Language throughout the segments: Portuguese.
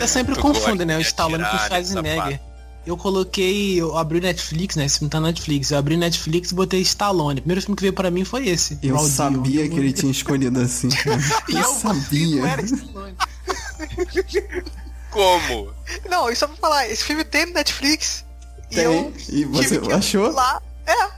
Eu sempre confundo, né? O Stallone com o Schwarzenegger. Eu coloquei, eu abri o Netflix, né? Esse filme tá na Netflix. Eu abri o Netflix e botei Stallone. O primeiro filme que veio pra mim foi esse. Eu Deal. sabia que ele tinha escolhido assim. E Eu eu sabia. não era Stallone. Como? Não, e só pra falar, esse filme tem no Netflix. E Tem. eu E você achou? Lá. É.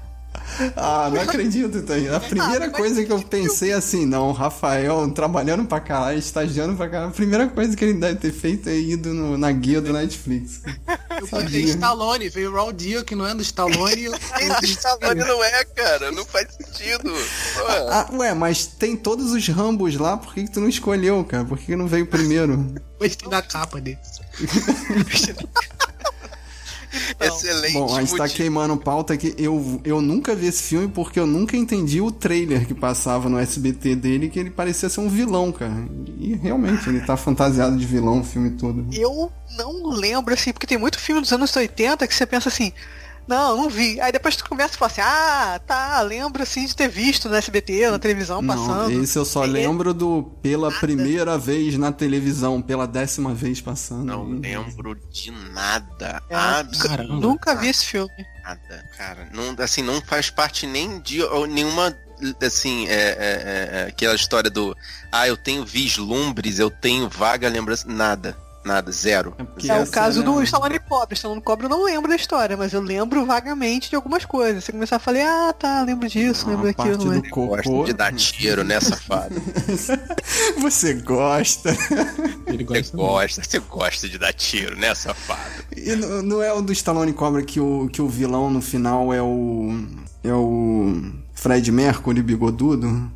Ah, não acredito, Thaís. A primeira mas coisa que eu pensei assim, não, o Rafael trabalhando pra caralho, estagiando pra caralho, a primeira coisa que ele deve ter feito é ido no- na guia do Netflix. Eu botei Sabia. Stallone, veio Raw Deal, que não é do Stallone. eu- Stallone não é, cara. Não faz sentido. Pô. Ah, ué, mas tem todos os Rambos lá, por que, que tu não escolheu, cara? Por que, que não veio primeiro? Gostei da capa dele. Excelente. Bom, a gente tá queimando pauta aqui. Eu, eu nunca vi esse filme porque eu nunca entendi o trailer que passava no SBT dele, que ele parecia ser um vilão, cara. E realmente, ele tá fantasiado de vilão o filme todo. Eu não lembro, assim, porque tem muito filme dos anos 80 que você pensa assim, não, não vi. Aí depois tu começa e fala assim, ah, tá, lembro assim de ter visto no SBT, na televisão Não, passando. esse eu só E- lembro do pela primeira vez na televisão, pela décima vez passando. Não lembro de nada. É, Absolutamente Caramba. Nunca vi esse filme. nada, cara. Não, assim, não faz parte nem de ou nenhuma. Assim, é, é, é, é, aquela história do. Ah, eu tenho vislumbres, eu tenho vaga lembrança. Nada. Nada, zero. porque É o caso era- do Stallone Pobre. Stallone Pobre eu não lembro da história, mas eu lembro vagamente de algumas coisas. Você começar a falar, ah, tá, lembro disso, Ah, lembro daquilo. do Mas... cocô. Gosta de dar tiro, né, safado? Você gosta. Ele Você gosta. gosta, você gosta de dar tiro, né, safado? E não não é o do Stallone Cobra que o, que o vilão no final é o. É o. Fred Mercury bigodudo?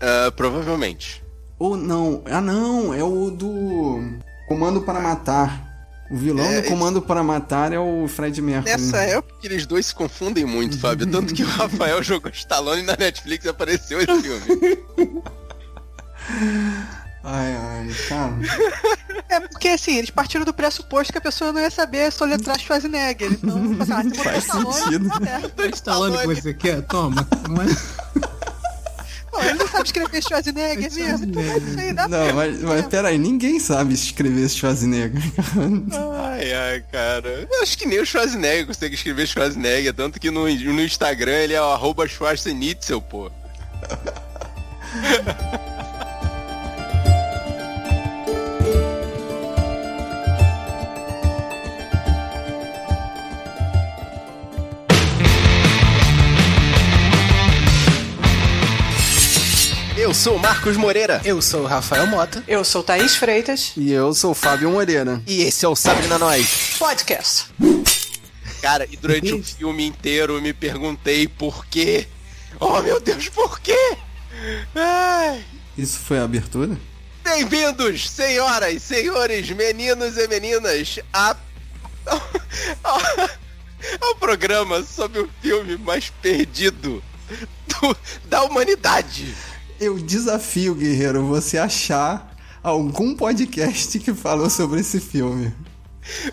Ah, provavelmente. Ou não. Ah, não. É o do. Comando para Matar. O vilão É, do Comando para Matar é o Fred Mercury. Nessa época, eles dois se confundem muito, Fábio. Tanto que o Rafael jogou Stallone na Netflix e apareceu esse filme. Ai, ai, cara. É porque assim, eles partiram do pressuposto que a pessoa não ia saber soletrar Schwarzenegger. Então, assim, ah, se botar Faz Stallone, sentido. tá certo. Stallone que você quer? Toma. Mas... Pô, ele não sabe escrever Schwarzenegger mesmo. Então vai Não, mas, mas peraí, ninguém sabe escrever Schwarzenegger. Ai, ai, cara. Eu acho que nem o Schwarzenegger consegue escrever Schwarzenegger. Tanto que no, no Instagram ele é o arroba Schwarzenitzel, pô. Eu sou o Marcos Moreira. Eu sou o Rafael Mota. Eu sou Thaís Freitas. E eu sou o Fábio Moreira. E esse é o Sabrina Nós. Podcast. Cara, e durante o filme inteiro eu me perguntei por quê. Oh meu Deus, por quê? Ai. Isso foi a abertura? Bem-vindos, senhoras, senhores, meninos e meninas, a... ao, ao programa sobre o filme mais perdido do- da humanidade. Eu desafio, guerreiro, você achar algum podcast que falou sobre esse filme.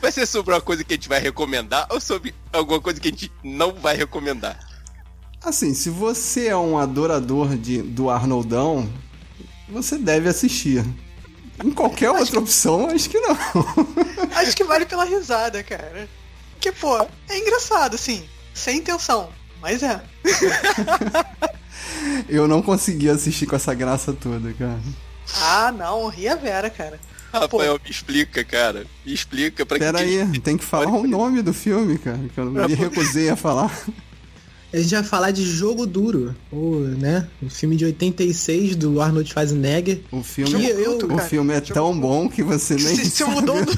Vai ser sobre uma coisa que a gente vai recomendar ou sobre alguma coisa que a gente não vai recomendar? Assim, se você é um adorador de, do Arnoldão, você deve assistir. Em qualquer outra opção, acho que não. Acho que vale pela risada, cara. Porque, pô, é engraçado, assim, sem intenção. Mas é. Eu não consegui assistir com essa graça toda, cara. Ah, não, ri a Vera, cara. Rafael, me explica, cara. Me explica pra Pera que aí, tem que falar o nome do filme, cara, que eu me recusei a falar. A gente vai falar de Jogo Duro, o, né? O filme de 86 do Arnold Schwarzenegger. O filme, Jogo eu- bruto, o cara. filme é tão bom que você nem sabe. mudou do.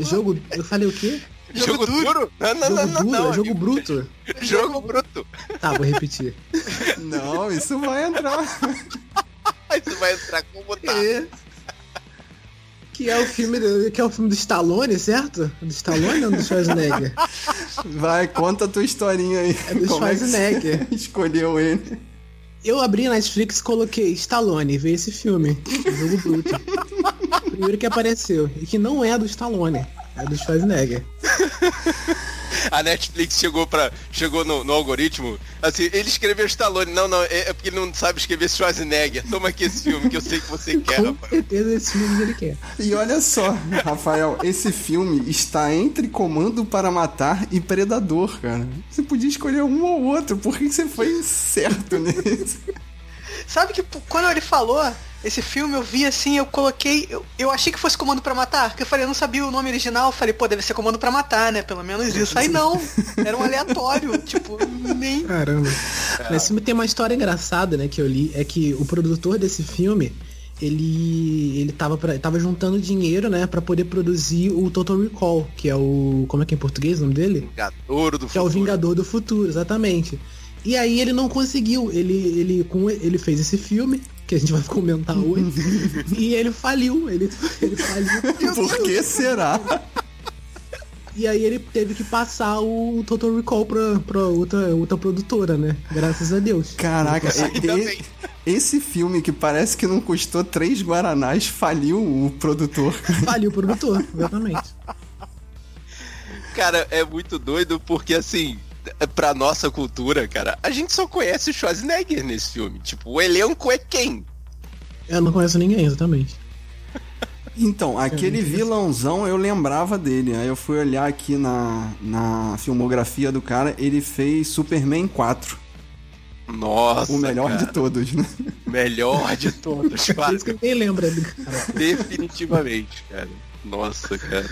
Jogo. Eu falei o quê? Jogo duro? Não, não, Jogo não, não, duro? não. é jogo bruto? Jogo bruto. Tá, vou repetir. Não, isso vai entrar. Isso vai entrar como tá. É. Que é o filme do, que é o filme do Stallone, certo? Do Stallone ou do Schwarzenegger? Vai, conta a tua historinha aí. É do Como é que Schwarzenegger. você escolheu ele? Eu abri na Netflix e coloquei Stallone e veio esse filme. Jogo Bruto. Primeiro que apareceu. E que não é do Stallone. É do Schwarzenegger. A Netflix chegou para chegou no, no, algoritmo, assim, ele escreveu Stallone. Não, não, é, é, porque ele não sabe escrever Schwarzenegger. Toma aqui esse filme que eu sei que você quer, Com rapaz. certeza esse filme ele quer. E olha só, Rafael, esse filme está entre Comando para Matar e Predador, cara. Você podia escolher um ou outro, por que você foi certo nesse? Sabe que quando ele falou esse filme, eu vi assim, eu coloquei. Eu, eu achei que fosse Comando para Matar, porque eu falei, eu não sabia o nome original. Eu falei, pô, deve ser Comando para Matar, né? Pelo menos isso. Aí não, era um aleatório, tipo, nem. Caramba. É. Esse filme tem uma história engraçada, né, que eu li, é que o produtor desse filme. Ele, ele tava, pra, tava juntando dinheiro, né, para poder produzir o Total Recall, que é o. Como é que é em português o nome dele? Vingador do que Futuro. Que é o Vingador do Futuro, exatamente. E aí ele não conseguiu. Ele, ele, com, ele fez esse filme, que a gente vai comentar hoje, e ele faliu. Ele, ele faliu. Por que será? E aí ele teve que passar o Total Recall pra, pra outra, outra produtora, né? Graças a Deus. Caraca, e, esse filme que parece que não custou três Guaranás faliu o produtor. Faliu o produtor, exatamente. Cara, é muito doido porque assim, pra nossa cultura, cara, a gente só conhece o Schwarzenegger nesse filme. Tipo, o elenco é quem? Eu não conheço ninguém, exatamente. Então, aquele vilãozão eu lembrava dele. Aí eu fui olhar aqui na, na filmografia do cara, ele fez Superman 4. Nossa. O melhor cara. de todos, né? Melhor de todos, cara. Isso que ninguém lembra do cara. Definitivamente, cara. Nossa, cara.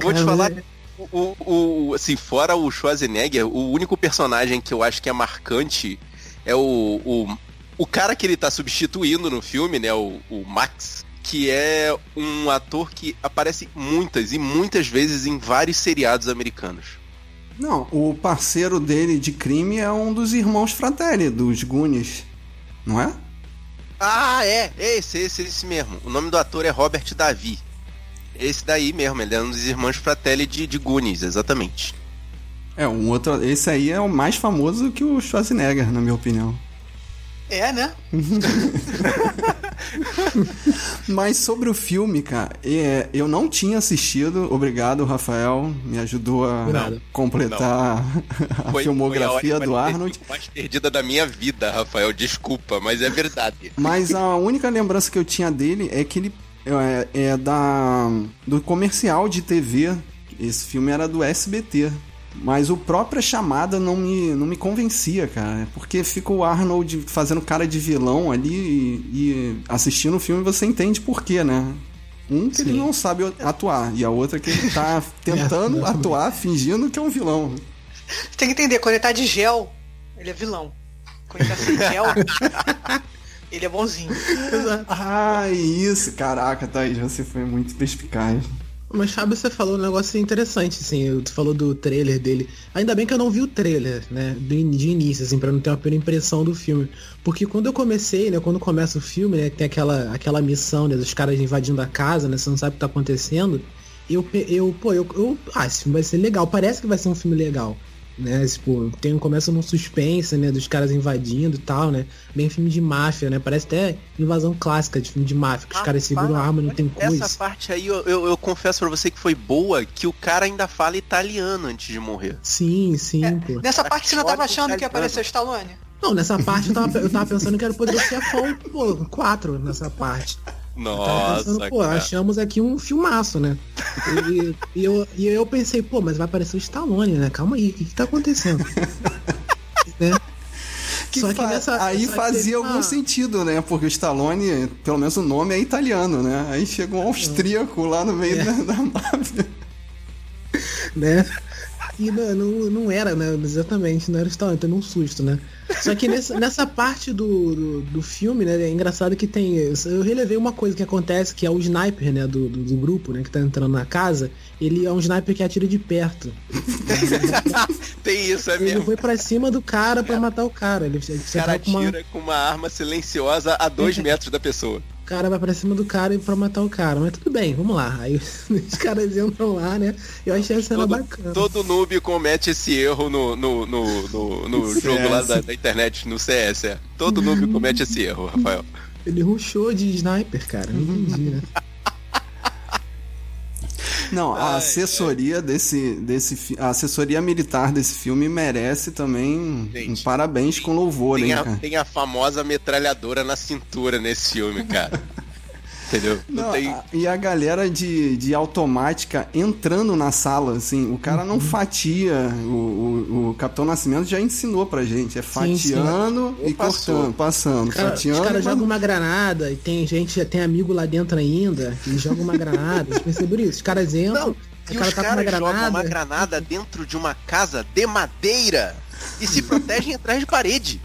Vou te falar, é o, o, assim, fora o Schwarzenegger, o único personagem que eu acho que é marcante é o, o, o cara que ele tá substituindo no filme, né? O, o Max, que é um ator que aparece muitas e muitas vezes em vários seriados americanos. Não, o parceiro dele de crime é um dos irmãos Fratelli, dos Goonies, não é? Ah, é, esse, esse, esse mesmo. O nome do ator é Robert Davi. Esse daí mesmo, ele é um dos irmãos Fratelli de, de Goonies, exatamente. É, um outro. Esse aí é o mais famoso que o Schwarzenegger, na minha opinião. É, né? Mas sobre o filme, cara, é, eu não tinha assistido. Obrigado, Rafael. Me ajudou a completar não. a foi, filmografia foi a do Arnold. mais perdida da minha vida, Rafael. Desculpa, mas é verdade. Mas a única lembrança que eu tinha dele é que ele é, é da do comercial de TV. Esse filme era do SBT. Mas o própria chamada não me, não me convencia, cara. Porque fica o Arnold fazendo cara de vilão ali e, e assistindo o filme você entende por quê, né? Um que Sim. ele não sabe atuar, e a outra que ele tá tentando é, atuar, fingindo que é um vilão. Você tem que entender, quando ele tá de gel, ele é vilão. Quando ele tá sem gel, ele é bonzinho. ah, isso. Caraca, Thaís, você foi muito perspicaz. Mas, Fábio, você falou um negócio interessante, assim, você falou do trailer dele. Ainda bem que eu não vi o trailer, né, de, de início, assim, pra não ter uma primeira impressão do filme. Porque quando eu comecei, né, quando começa o filme, né, tem aquela, aquela missão, né, dos caras invadindo a casa, né, você não sabe o que tá acontecendo. Eu, eu pô, eu, eu, ah, esse filme vai ser legal, parece que vai ser um filme legal né? Tipo, tem, começa num suspense, né? Dos caras invadindo e tal, né? Bem filme de máfia, né? Parece até invasão clássica de filme de máfia, que ah, os caras seguram a arma não tem coisa. Essa parte aí, eu, eu, eu, confesso pra você que foi boa, que o cara ainda fala italiano antes de morrer. Sim, sim, é, pô. Nessa parte você não tava achando que ia aparecer o Stallone? Não, nessa parte eu tava, eu tava pensando que era poder ser a pô, 4 nessa parte. Nossa, pensando, pô, cara. achamos aqui um filmaço, né? E, e, eu, e eu pensei, pô, mas vai aparecer o Stallone, né? Calma aí, o que, que tá acontecendo? né? Que que aí fazia algum uma... sentido, né? Porque o Stallone, pelo menos o nome é italiano, né? Aí chega um austríaco lá no meio é. da, da máfia. Né? E não, não, não, era, né? Exatamente, não era Stallone, teve um susto, né? Só que nessa, nessa parte do, do, do, filme, né, é engraçado que tem. Eu relevei uma coisa que acontece, que é o sniper, né, do, do, do grupo, né, que tá entrando na casa, ele é um sniper que atira de perto. tem isso, é ele mesmo. Ele foi pra cima do cara pra matar o cara. Ele, ele o cara atira com uma... com uma arma silenciosa a dois metros da pessoa cara vai pra cima do cara e pra matar o cara. Mas tudo bem, vamos lá. Aí os caras entram lá, né? Eu achei a cena todo, bacana. Todo noob comete esse erro no, no, no, no, no jogo lá da, da, internet, no CS. É. Todo noob comete esse erro, Rafael. Ele ruxou de sniper, cara. Não entendi, né? Não, a assessoria desse, desse fi- a assessoria militar desse filme merece também um Gente, parabéns com louvor, Tem hein, a, tem a famosa metralhadora na cintura nesse filme, cara. Entendeu? Não, Não, tem. a- e a galera de, de automática entrando na sala, assim, o cara Uhum. não fatia, o, o, o Capitão Nascimento já ensinou pra gente, é Sim, sim. fatiando e Passou. cortando, passando, Cara, os fatiando. caras e jogam uma granada e tem gente, tem amigo lá dentro ainda, e joga uma granada. Vocês perceberam isso? Os caras entram, Não, e cara os tá caras jogam granada. uma granada dentro de uma casa de madeira e se protegem atrás de parede.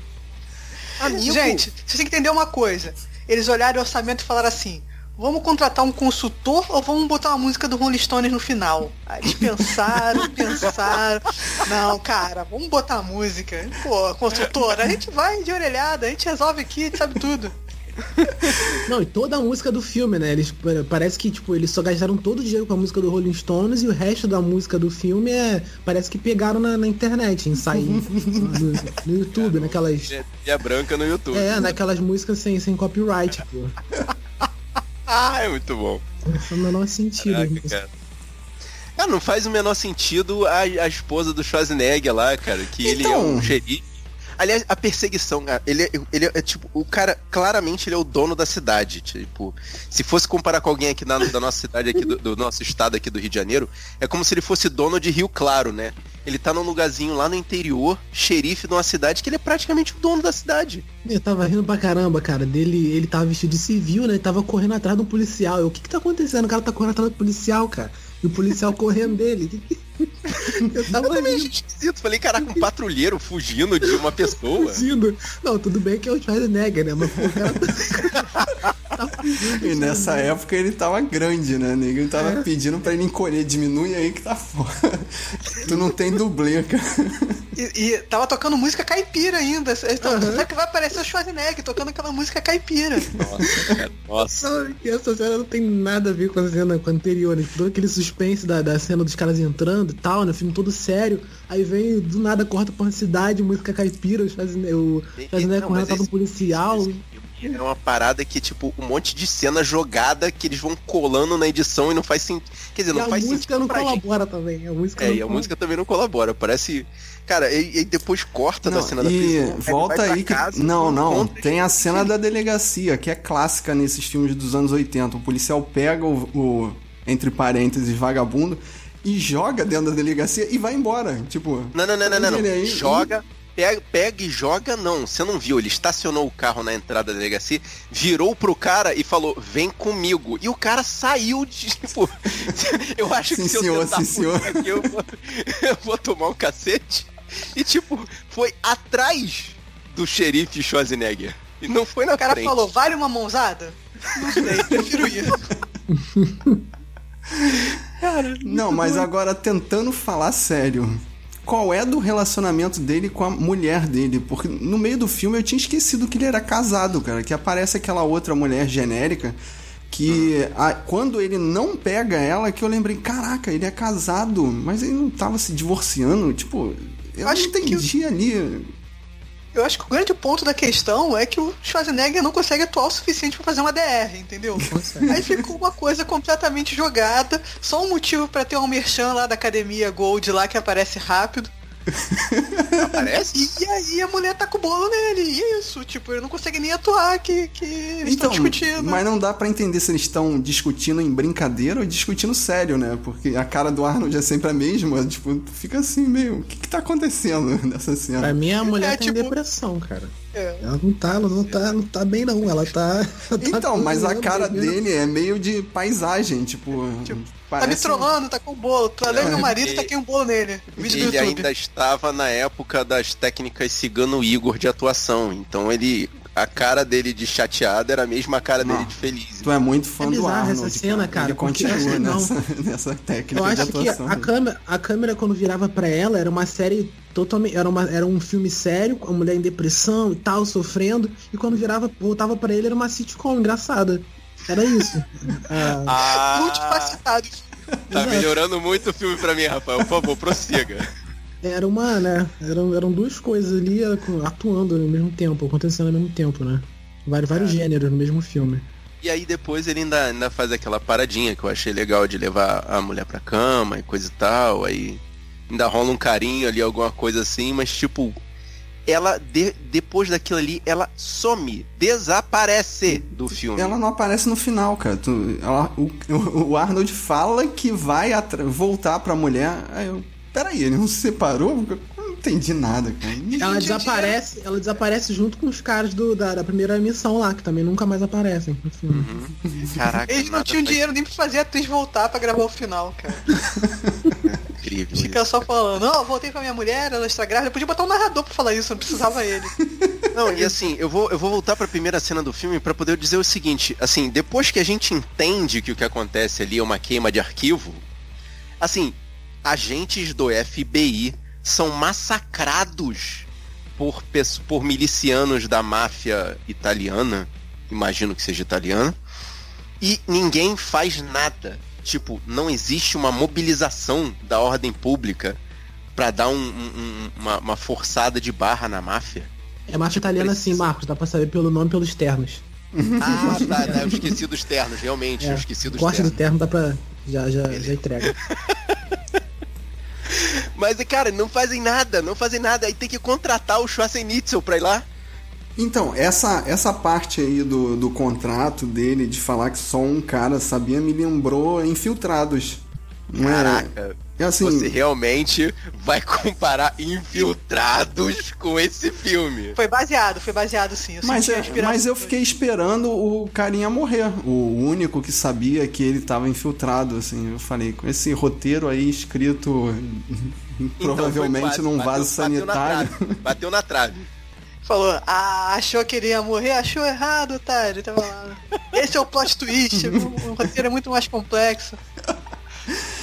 Amigo, Gente, você tem que entender uma coisa. Eles olharam o orçamento e falaram assim: vamos contratar um consultor ou vamos botar uma música do Rolling Stones no final? Aí eles pensaram, pensaram. Não, cara, vamos botar a música. Pô, consultor, a gente vai de orelhada, a gente resolve aqui, a gente sabe tudo. Não, e toda a música do filme, né? Eles pa- parece que tipo eles só gastaram todo o dinheiro com a música do Rolling Stones e o resto da música do filme é parece que pegaram na, na internet, em sair no, no YouTube, naquelas e a branca no YouTube. é, naquelas músicas sem, sem copyright, pô. Ah, é muito bom. Não faz o menor sentido. Caraca, cara. Ah, não faz o menor sentido a, a esposa do Schwarzenegger lá, cara, que ele é Então. um xerife. Aliás, a perseguição, cara, ele, é- ele é, é, tipo, o cara, claramente ele é o dono da cidade, tipo, se fosse comparar com alguém aqui na, da nossa cidade aqui, do, do nosso estado aqui do Rio de Janeiro, é como se ele fosse dono de Rio Claro, né? Ele tá num lugarzinho lá no interior, xerife de uma cidade que ele é praticamente o dono da cidade. Eu tava rindo pra caramba, cara, dele, ele tava vestido de civil, né? Ele tava correndo atrás de um policial. Eu, o que que tá acontecendo? O cara tá correndo atrás do policial, cara. E o policial correndo dele. Eu tava Eu também rindo. achei esquisito, falei, caraca, um patrulheiro fugindo de uma pessoa. fugindo. Não, tudo bem que é o Schwarzenegger, né? Mas pô, o cara tá fugindo. E nessa época ele tava grande, né? Nego Ele tava É. pedindo pra ele encolher, diminui aí que tá foda. tu não tem dublê, cara. E, e tava tocando música caipira ainda. Então, Sabe que vai aparecer o Schwarzenegger tocando aquela música caipira. Nossa, cara, nossa. Não, e essa cena não tem nada a ver com a cena com a anterior, né? Todo aquele suspense da, da cena dos caras entrando e tal, né? O filme todo sério. Aí vem, do nada, corta pra uma cidade, música caipira, o Schwarzenegger, o Schwarzenegger Não, esse- policial. esse É uma parada que, tipo, um monte de cena jogada que eles vão colando na edição e não faz sentido. Quer dizer, E não a faz música sentido não pra gente. colabora também. A música É, não e a colabora. música também não colabora. Parece. Cara, e, e depois corta da Não, cena da e prisão. volta aí que. Não, não. Tem a cena da delegacia, que é clássica nesses filmes dos anos 80. O policial pega o, o, entre parênteses, vagabundo e joga dentro da delegacia e vai embora. Tipo. Não, não, não, não, não. não. aí- Joga. Pega, pega e joga, não. Você não viu. Ele estacionou o carro na entrada da delegacia, virou pro cara e falou: vem comigo. E o cara saiu de. Tipo, eu acho que Sim, se eu senhor, tentar sim, senhor. aqui, eu vou, eu vou tomar um cacete. E tipo, foi atrás do xerife Schwarzenegger. E não foi na O cara frente. falou, vale uma mãozada? Não sei, prefiro ir. Não, mas agora tentando falar sério. Qual é do relacionamento dele com a mulher dele? Porque no meio do filme eu tinha esquecido que ele era casado, cara. Que aparece aquela outra mulher genérica que a- quando ele não pega ela, que eu lembrei, caraca, ele é casado, mas ele não tava se divorciando. Tipo, eu Acho que entendi ali. Eu acho que o grande ponto da questão é que o Schwarzenegger não consegue atuar o suficiente pra fazer uma DR, entendeu? Aí ficou uma coisa completamente jogada, só um motivo pra ter um merchan lá da academia Gold lá que aparece rápido. Aparece? E aí a mulher tá com o bolo nele. É isso, tipo, ele não consegue nem atuar que, que eles Então, estão discutindo. mas não dá pra entender se eles estão discutindo em brincadeira ou discutindo sério, né? Porque a cara do Arnold é sempre a mesma, tipo, fica assim meio, o que que tá acontecendo nessa cena? Pra mim a mulher É, tem tipo- depressão, cara. É. Ela não tá, ela não tá, não tá bem não. Ela tá. ela tá Então, mas a cara dele é meio de paisagem, tipo. Tá me parece- trollando, tá com o bolo. Trolei meu marido, Ele- tá aqui um bolo nele. Vídeo Ele ainda estava na época das técnicas cigano Igor de atuação. Então ele. A cara dele de chateado era a mesma cara Não. dele de feliz. Tu é muito fã É do bizarra Arnold. essa cena, cara, Ele continua assim, nessa, nessa técnica Eu de acho que atuação. a câmera, a câmera quando virava pra ela era uma série totalmente, era, uma, era um filme sério, com a mulher em depressão e tal, sofrendo, e quando virava, voltava pra ele era uma sitcom engraçada. Era isso. Ah, Ah, Multifacetado. tá Exato. melhorando muito o filme pra mim, Rafael. Por favor, prossiga. era uma, né? Eram, eram duas coisas ali eh, atuando ao mesmo tempo, acontecendo ao mesmo tempo, né? Vários, vários gêneros no mesmo filme. E aí depois ele ainda, ainda faz aquela paradinha que eu achei legal de levar a mulher pra cama e coisa e tal. Aí ainda rola um carinho ali, alguma coisa assim, mas tipo, ela, de, depois daquilo ali, ela some, desaparece do filme. Ela não aparece no final, cara. Tu, ela, o, o Arnold fala que vai voltar pra mulher. Aí eu, peraí, ele não se separou? entendi nada, cara. Ela desaparece, ela desaparece junto com os caras do, da, da primeira missão lá, que também nunca mais aparecem no filme. Uhum. Caraca, Eles não tinham dinheiro nem pra fazer a atriz voltar pra gravar o final, cara. Incrível. Fica só falando, não, voltei com a minha mulher, ela está grávida. Eu podia botar um narrador pra falar isso, não precisava ele. Não, e assim, eu vou, eu vou voltar pra primeira cena do filme para poder dizer o seguinte, assim, depois que a gente entende que o que acontece ali é uma queima de arquivo, assim, agentes do FBI são massacrados por, por milicianos da máfia italiana, imagino que seja italiana, e ninguém faz nada. Tipo, não existe uma mobilização da ordem pública para dar um, um, uma, uma, forçada de barra na máfia. É máfia italiana sim, Marcos, dá pra saber pelo nome pelos ternos. Ah, tá, tá, eu esqueci dos ternos, realmente, é, eu esqueci dos ternos. do terno dá pra. Já, já, já entrega. Mas, cara, não fazem nada, não fazem nada. Aí tem que contratar o Schwarzenegger pra ir lá. Então, essa, essa parte aí do, do contrato dele, de falar que só um cara sabia, me lembrou Infiltrados. Caraca, é, assim, você realmente vai comparar Infiltrados com esse filme. Foi baseado, foi baseado sim. Eu mas, é, mas eu fiquei esperando o carinha morrer. O único que sabia que ele estava infiltrado, assim. Eu falei, com esse roteiro aí escrito então, provavelmente quase, num vaso bateu, sanitário. Bateu na trave. Bateu na trave. Falou, ah, achou que ele ia morrer, achou errado, otário. Tava lá. Esse é o plot twist, o, o roteiro é muito mais complexo.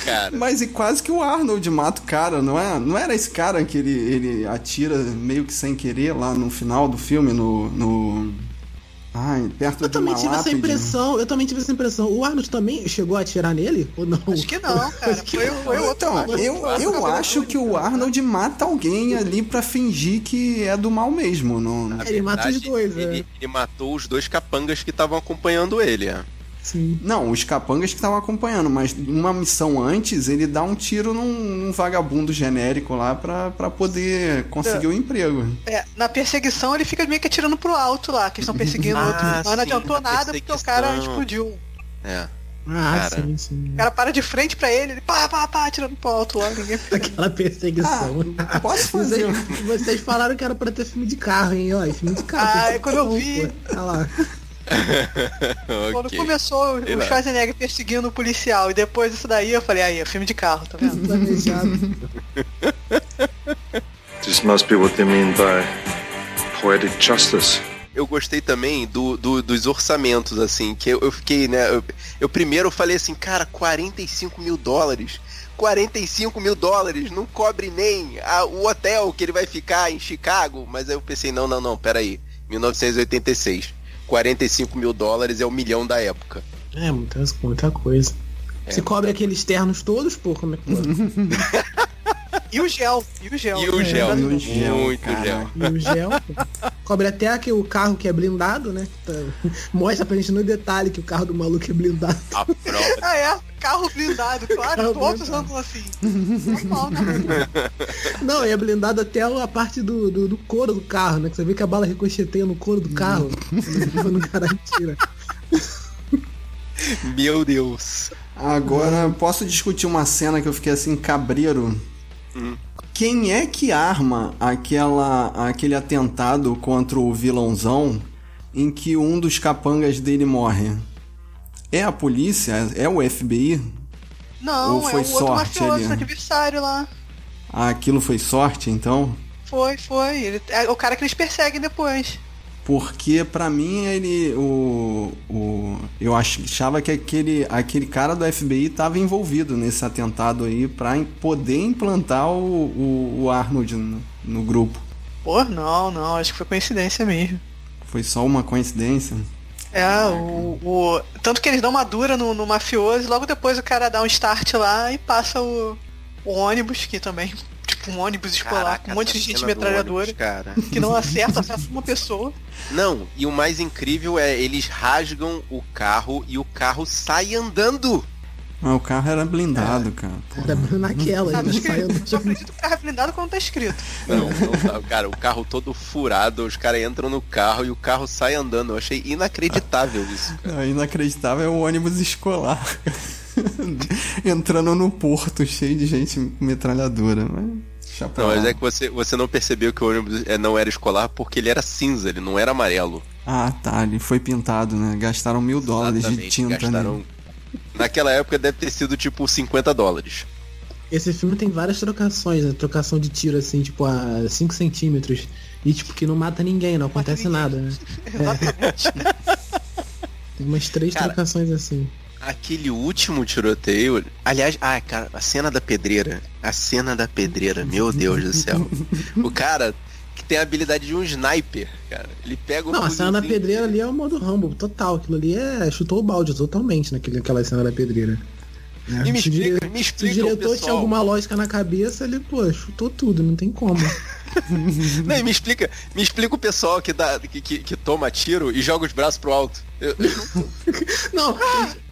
Cara. Mas e quase que o Arnold mata o cara, não é? Não era esse cara que ele, ele atira meio que sem querer lá no final do filme, no. no... Ai, perto eu de também tive lápide. essa impressão, eu também tive essa impressão. O Arnold também chegou a atirar nele? Ou não? Acho que não, cara. que foi, foi outro. Então, eu, eu acho que o Arnold mata alguém ali para fingir que é do mal mesmo. Não... ele verdade, mata os dois, ele, é. ele matou os dois capangas que estavam acompanhando ele, é. Sim. Não, os capangas que estavam acompanhando, mas uma missão antes, ele dá um tiro num, num vagabundo genérico lá pra, pra poder conseguir o é. um emprego. É, na perseguição ele fica meio que atirando pro alto lá, que estão perseguindo ah, outro. Mas não adiantou nada porque o cara explodiu. É. Ah, cara. sim, sim. O cara para de frente pra ele, ele pá, pá, pá, tirando pro alto lá. Ninguém... Aquela perseguição. Ah, posso fazer? Vocês, vocês, falaram que era pra ter filme de carro, hein? Ó, filme de carro. Ah, é quando eu vi. Olha lá. Quando okay. começou o Schwarzenegger perseguindo o policial e depois isso daí eu falei, aí, é filme de carro, tá vendo? This must be what they mean by poetic justice. Eu gostei também do, do dos orçamentos, assim, que eu, eu fiquei, né? Eu, eu primeiro falei assim, cara, 45 mil dólares. 45 mil dólares, não cobre nem a, o hotel que ele vai ficar em Chicago. Mas aí eu pensei, não, não, não, peraí. 1986. 45 mil dólares é o milhão da época. É, muita, muita coisa. É, Você cobre aqueles ternos todos, pô, como é que E o gel, e o gel. E o é, gel, e o gel muito cara. gel. E o gel, pô. Cobre até aqui o carro que é blindado, né? Tá, mostra pra gente no detalhe que o carro do maluco é blindado. A prova. ah, é? Carro blindado, claro, carro todos blindado. andam assim. Normal, né? Não, é blindado até a parte do, do, do, couro do carro, né? Que você vê que a bala ricocheteia no couro do carro. no cara tira. Meu Deus. Agora, posso discutir uma cena que eu fiquei assim, cabreiro? Hum. Quem é que arma aquela, aquele atentado contra o vilãozão em que um dos capangas dele morre? É a polícia? É o FBI? Não, Ou foi é o sorte outro mafioso, ali? adversário lá. Ah, aquilo foi sorte, então? Foi, foi. Ele, é o cara que eles perseguem depois. Porque para mim ele o, o eu achava que aquele, aquele cara do FBI estava envolvido nesse atentado aí para poder implantar o, o, o Arnold no, no, grupo. Pô, não, não, acho que foi coincidência mesmo. Foi só uma coincidência? É, o, o tanto que eles dão uma dura no, no mafioso e logo depois o cara dá um start lá e passa o, o ônibus, que também tipo um ônibus escolar Caraca, com um monte de gente metralhadora ônibus, que não acerta, acerta uma pessoa. Não, e o mais incrível é eles rasgam o carro e o carro sai andando. Mas o carro era blindado, cara. Era naquela, Tá escrito. Só acredito que o carro é blindado quando tá escrito. Não, não tá, cara, o carro todo furado, os caras entram no carro e o carro sai andando. Eu achei inacreditável isso, cara. Não, inacreditável é o ônibus escolar. Entrando no porto, cheio de gente metralhadora. Mas... Não, mas é que você, você não percebeu que o ônibus é, não era escolar porque ele era cinza, ele não era amarelo. Ah, tá, ele foi pintado, né? Gastaram mil dólares de Exatamente, tinta gastaram. nele. Naquela época deve ter sido tipo 50 dólares. Esse filme tem várias trocações, né? Trocação de tiro, assim, tipo, a 5 centímetros. E, tipo, que não mata ninguém, não acontece ninguém. nada, né? Exatamente. Tem umas três Cara, trocações assim. Aquele último tiroteio. Aliás, ah, cara, a cena da pedreira. A cena da pedreira, meu Deus do céu. O cara que tem a habilidade de um sniper, cara. Ele pega o. Não, a cena da pedreira ali é o modo Rambo, total. Aquilo ali é. chutou o balde totalmente naquele, naquela cena da pedreira. É, E me se o dire- explica, me Se o explica diretor tinha alguma lógica na cabeça, ele, pô, chutou tudo, não tem como. Não, e me explica, me explica o pessoal que, dá, que, que, que toma tiro e joga os braços pro alto. Eu- Não,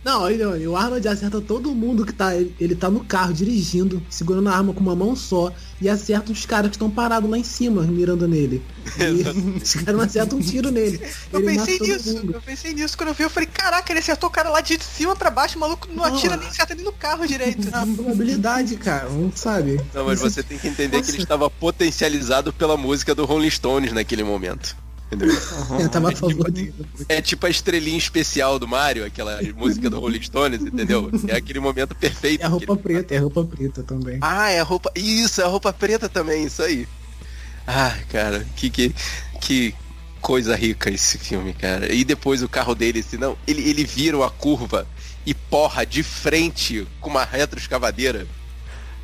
não, ele- o Arnold acerta todo mundo que tá. Ele, ele tá no carro dirigindo, segurando a arma com uma mão só, e acerta os caras que estão parados lá em cima, mirando nele. E os caras não acertam um tiro nele. Eu ele pensei nisso, mundo. eu pensei nisso quando eu vi, eu falei, caraca, ele acertou o cara lá de cima pra baixo, o maluco não Não, atira é. nem acerta nem no carro direito. A probabilidade, cara, não sabe. Não, mas Isso- você tem que entender que ele Nossa. estava potencializado pela música do Rolling Stones naquele momento. Entendeu? Eu tava a É tipo- favor dele. É tipo a estrelinha especial do Mario, aquela música do Rolling Stones, entendeu? É aquele momento perfeito. É a roupa que ele- preta, é a roupa preta também. Ah, é a roupa. Isso, é a roupa preta também, isso aí. Ah, cara, que, que, que coisa rica esse filme, cara. E depois o carro dele, assim, não, ele, ele vira uma curva e porra de frente com uma retroescavadeira.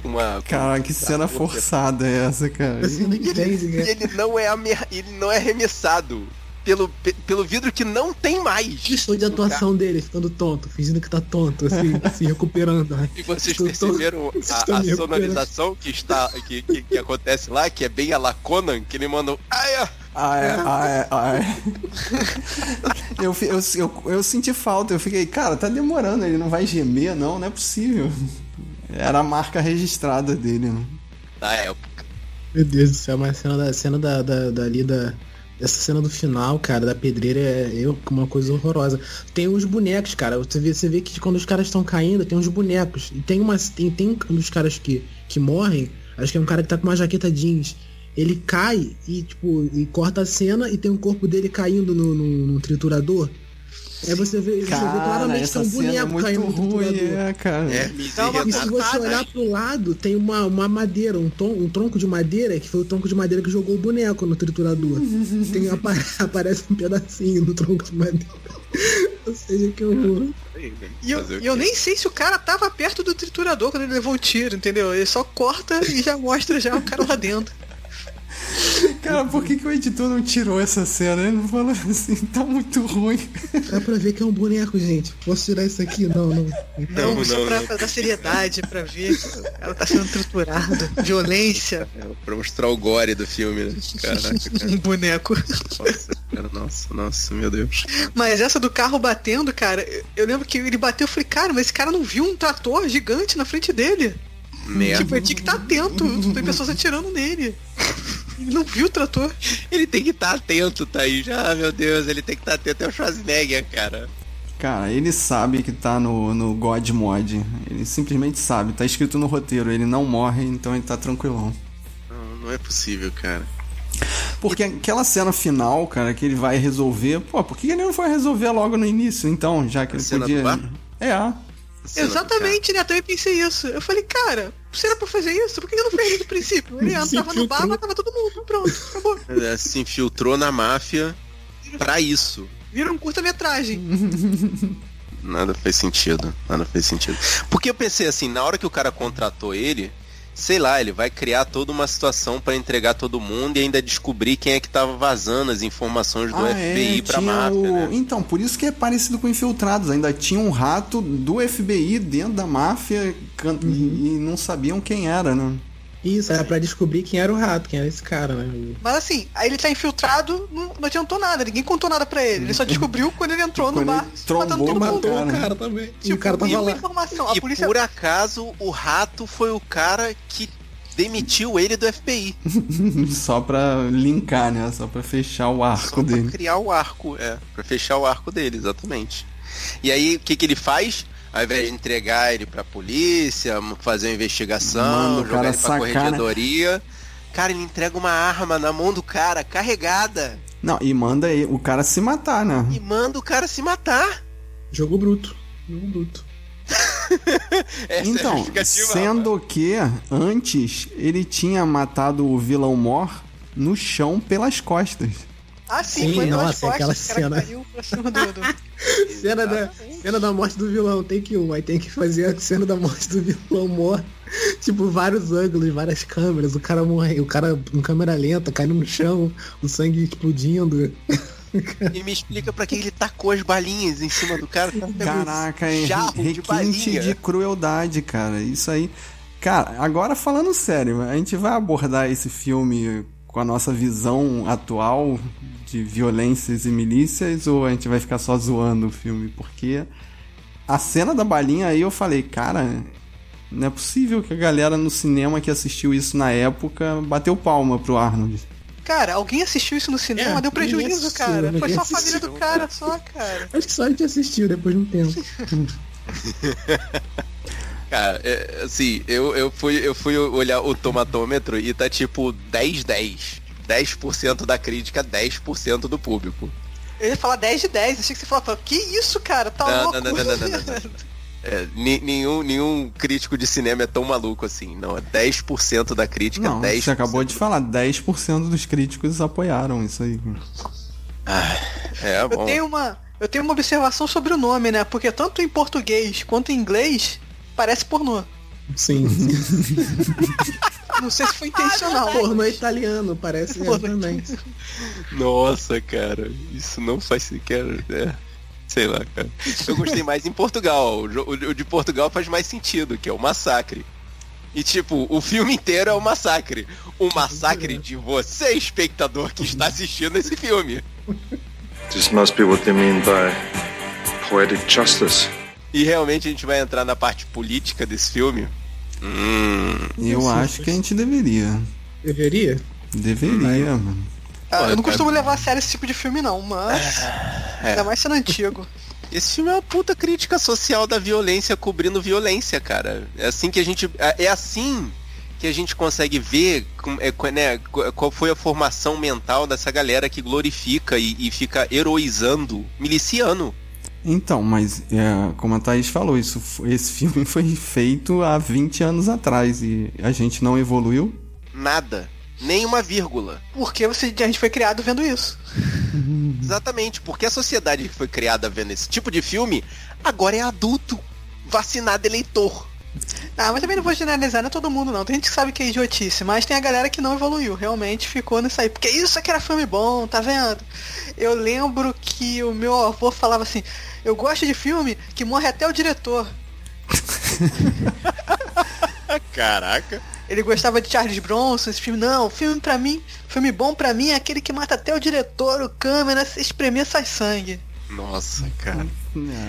Uma. Cara, que cena forçada é essa, cara? Você não entende, E né? ele não é amer... ele não é arremessado pelo, pe- pelo vidro que não tem mais. Gostou de atuação dele, ficando tonto, fingindo que tá tonto, assim, se recuperando. né? E vocês perceberam Vocês a, a sonorização que está que, que, que acontece lá, que é bem a la Conan, que ele manda. Ai, ah, Ai, ai, ai. Eu, eu, eu, eu senti falta, eu fiquei, cara, tá demorando, ele não vai gemer, não, não é possível. Era a marca registrada dele, né? Da época. Meu Deus do céu, mas a cena da cena da, da, dali da. Essa cena do final, cara, da pedreira é eu, uma coisa horrorosa. Tem uns bonecos, cara. Você vê, você vê que quando os caras estão caindo, tem uns bonecos. E tem umas. Tem, tem um dos caras que, que morrem, acho que é um cara que tá com uma jaqueta jeans. Ele cai e, tipo, e corta a cena e tem o corpo dele caindo no, no, no triturador. Aí você vê, você vê Cara, claramente que é um é boneco muito caindo no ruim, triturador. é, cara. É, Dá uma E se você olhar pro lado, tem uma, uma madeira, um, tom, um tronco de madeira, que foi o tronco de madeira que jogou o boneco no triturador. tem, apa- aparece um pedacinho no tronco de madeira. Ou seja, que horror. E eu, e eu nem sei se o cara tava perto do triturador quando ele levou o tiro, entendeu? Ele só corta e já mostra já o cara lá dentro. Cara, por que, que o editor não tirou essa cena? Ele não falou assim, tá muito ruim. Dá pra ver que é um boneco, gente. Posso tirar isso aqui? Não, não. Não, Não, não, é pra, não. pra dar seriedade, pra ver que cara tá sendo triturado. Violência, É, pra mostrar o gore do filme, né? Caraca, cara. um boneco. Nossa, cara, nossa, nossa, meu Deus. Mas essa do carro batendo, cara, eu- eu lembro que ele bateu, eu falei, cara, mas esse cara não viu um trator gigante na frente dele. Merda. Tipo, ele tinha que estar atento, tem pessoas atirando nele. Ele não viu o trator. Ele tem que estar atento, tá aí já, meu Deus, ele tem que estar atento ao Schwarzenegger, cara. Cara, ele sabe que tá no, no God Mod. Ele simplesmente sabe, tá escrito no roteiro, ele não morre, então ele tá tranquilão. Não, não é possível, cara. Porque aquela cena final, cara, que ele vai resolver, pô, por que ele não foi resolver logo no início, então, já que A ele cena podia. do bar? É, Exatamente, né? Eu também pensei isso. Eu falei, cara, se era pra fazer isso, por que eu não fez desde o princípio? Ele entrava no bar, matava todo mundo, pronto, acabou. É, Se infiltrou na máfia pra isso. Vira um curta-metragem. Nada fez sentido. Nada fez sentido. Porque eu pensei assim, na hora que o cara contratou ele, sei lá, ele vai criar toda uma situação pra entregar todo mundo e ainda descobrir quem é que tava vazando as informações do Ah, FBI é, pra máfia, o- né? Então, por isso que é parecido com Infiltrados. Ainda tinha um rato do FBI dentro da máfia can- Uhum. e, e não sabiam quem era, né? Isso, era pra descobrir quem era o rato, quem era esse cara, né? Mas assim, aí ele tá infiltrado, não, não adiantou nada, ninguém contou nada pra ele. Ele só descobriu quando ele entrou no Quando bar, ele trombou matando todo o mundo. Matou o cara. também. e o Tipo, cara tava lá. informação. A e polícia por acaso o rato foi o cara que demitiu ele do FBI. Só pra linkar, né? Só pra fechar o arco Só pra dele. criar o arco, é. Pra fechar o arco dele, exatamente. E aí, o que, que ele faz? Ao invés de entregar ele pra polícia, fazer uma investigação, Manda o jogar cara ele pra sacar, né? corregedoria. Cara, ele entrega uma arma na mão do cara, carregada. Não, e manda ele- o cara se matar, né? E manda o cara se matar. Jogo bruto. Jogo bruto. Essa é a Então, rapaz. sendo que antes ele tinha matado o vilão Mor no chão pelas costas. Ah, sim, Sim, foi nossa, costas, aquela o cara cena. caiu pra cima do... do- Cena da, cena da morte do vilão, tem que um. Aí tem que fazer a cena da morte do vilão morre. Tipo, vários ângulos, várias câmeras. O cara morre, o cara em câmera lenta, caindo no chão, o sangue explodindo. E me explica pra que ele tacou as balinhas em cima do cara. Tá Caraca, é jarro de requinte balinha. de crueldade, cara. Isso aí. Cara, agora falando sério, a gente vai abordar esse filme com a nossa visão atual de violências e milícias ou a gente vai ficar só zoando o filme? Porque a cena da balinha aí eu falei, cara, não é possível que a galera no cinema que assistiu isso na época bateu palma pro Arnold. Cara, alguém assistiu isso no cinema? É, deu prejuízo, assistiu, cara. Foi só a família assistiu, do cara, só, cara. Acho que só a gente assistiu depois de um tempo. Cara, é, assim, eu, eu, fui, eu fui olhar o tomatômetro e tá tipo 10-10. 10% da crítica, 10% do público. Eu ia falar 10 de 10, achei que você falava, que isso, cara? Tá Não, louco? não, não, não, não, não, não. É, nenhum, nenhum crítico de cinema é tão maluco assim. Não, é 10% da crítica, Não, 10%. você acabou de falar, 10% dos críticos apoiaram isso aí. É, Eu bom. tenho uma. Eu tenho uma observação sobre o nome, né? Porque tanto em português quanto em inglês parece pornô. Sim. Não sei se foi intencional. Pornô italiano, parece Pornô também. Nossa, cara, isso não faz sequer. É, sei lá, cara. Eu gostei mais em Portugal. O, de Portugal faz mais sentido, que é o massacre. E tipo, o filme inteiro é o massacre. O massacre de você, espectador, que está assistindo esse filme. This must be what they mean by poetic justice. E realmente a gente vai entrar na parte política desse filme. Hum. Eu Isso, acho que a gente deveria. Deveria? Deveria, mano. Ah, eu não costumo levar a sério esse tipo de filme, não, mas. É. Ainda mais sendo antigo. Esse filme é uma puta crítica social da violência cobrindo violência, cara. É assim que a gente. É é assim que a gente consegue ver é, né, qual foi a formação mental dessa galera que glorifica e, e fica heroizando miliciano. Então, mas é, como a Thaís falou, isso, esse filme foi feito há 20 anos atrás e a gente não evoluiu. Nada. Nem uma vírgula. Porque você, a gente foi criado vendo isso. Exatamente. Porque a sociedade que foi criada vendo esse tipo de filme agora é adulto. Vacinado eleitor. Ah, mas também não vou generalizar, não é todo mundo não. Tem gente que sabe que é idiotice, mas tem a galera que não evoluiu, realmente ficou nisso aí. Porque isso aqui era filme bom, tá vendo? Eu lembro que o meu avô falava assim, eu gosto de filme que morre até o diretor. Caraca. Ele gostava de Charles Bronson, esse filme. Não, filme pra mim, filme bom pra mim é aquele que mata até o diretor, o câmera, se espremer sai sangue. Nossa, cara.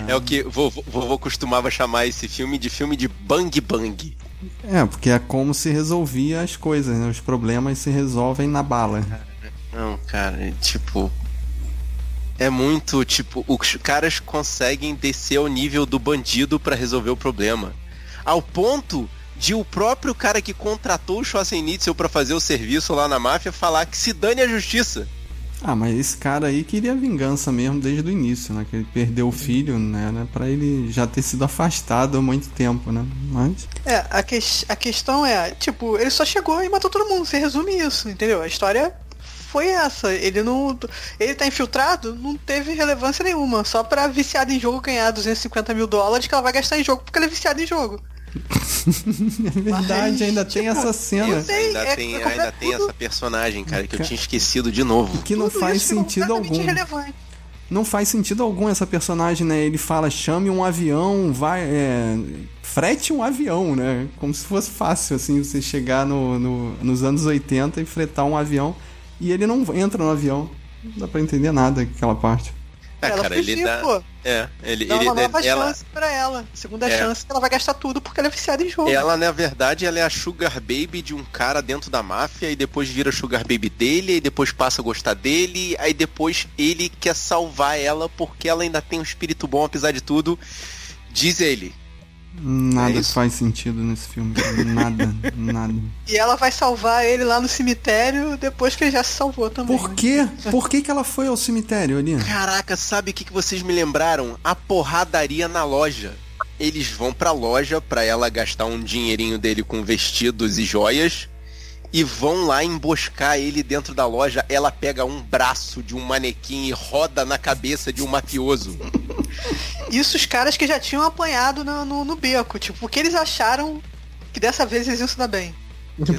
É o que vovô, vovô costumava chamar esse filme de filme de bang bang. É, porque é como se resolvia as coisas, né? Os problemas se resolvem na bala. Não, cara, é tipo. É muito, tipo, os caras conseguem descer ao nível do bandido pra resolver o problema. Ao ponto de o próprio cara que contratou o Schwarzenegger pra fazer o serviço lá na máfia falar que se dane a justiça. Ah, mas esse cara aí queria vingança mesmo desde o início, né? Que ele perdeu o filho, né? né? Pra ele já ter sido afastado há muito tempo, né? Mas. É, a, que, a questão é, tipo, ele só chegou e matou todo mundo. Você resume isso, entendeu? A história foi essa. Ele não. Ele tá infiltrado, não teve relevância nenhuma. Só pra viciado em jogo ganhar 250 mil dólares que ela vai gastar em jogo porque ela é viciada em jogo. É verdade, ainda tem tipo, essa cena. sei, Ainda é- tem, é ainda tem tudo- essa personagem, cara, que eu tinha esquecido de novo. Que não tudo faz ficou sentido algum. irrelevante. não faz sentido algum essa personagem, né? Ele fala, chame um avião, vai. É, frete um avião, né? Como se fosse fácil, assim, você chegar no, no, nos anos 80 e fretar um avião. E ele não entra no avião. Não dá pra entender nada aquela parte. É, ela cara, fugir, ele dá. pô. É, ele. Dá ele uma nova ela, chance pra ela. Segunda É. chance que ela vai gastar tudo porque ela é viciada em jogo. ela, na verdade, ela é a sugar baby de um cara dentro da máfia e depois vira sugar baby dele, e depois passa a gostar dele, aí depois ele quer salvar ela porque ela ainda tem um espírito bom apesar de tudo. Diz ele. Nada É faz sentido nesse filme. Nada, nada. E ela vai salvar ele lá no cemitério depois que ele já se salvou também. Por né? quê? Por que, que ela foi ao cemitério ali? Caraca, sabe o que, que vocês me lembraram? A porradaria na loja. Eles vão pra loja pra ela gastar um dinheirinho dele com vestidos e joias. E vão lá emboscar ele dentro da loja. Ela pega um braço de um manequim e roda na cabeça de um mafioso. Isso os caras que já tinham apanhado no, no, no beco. Tipo, porque eles acharam que dessa vez eles iam se dar bem.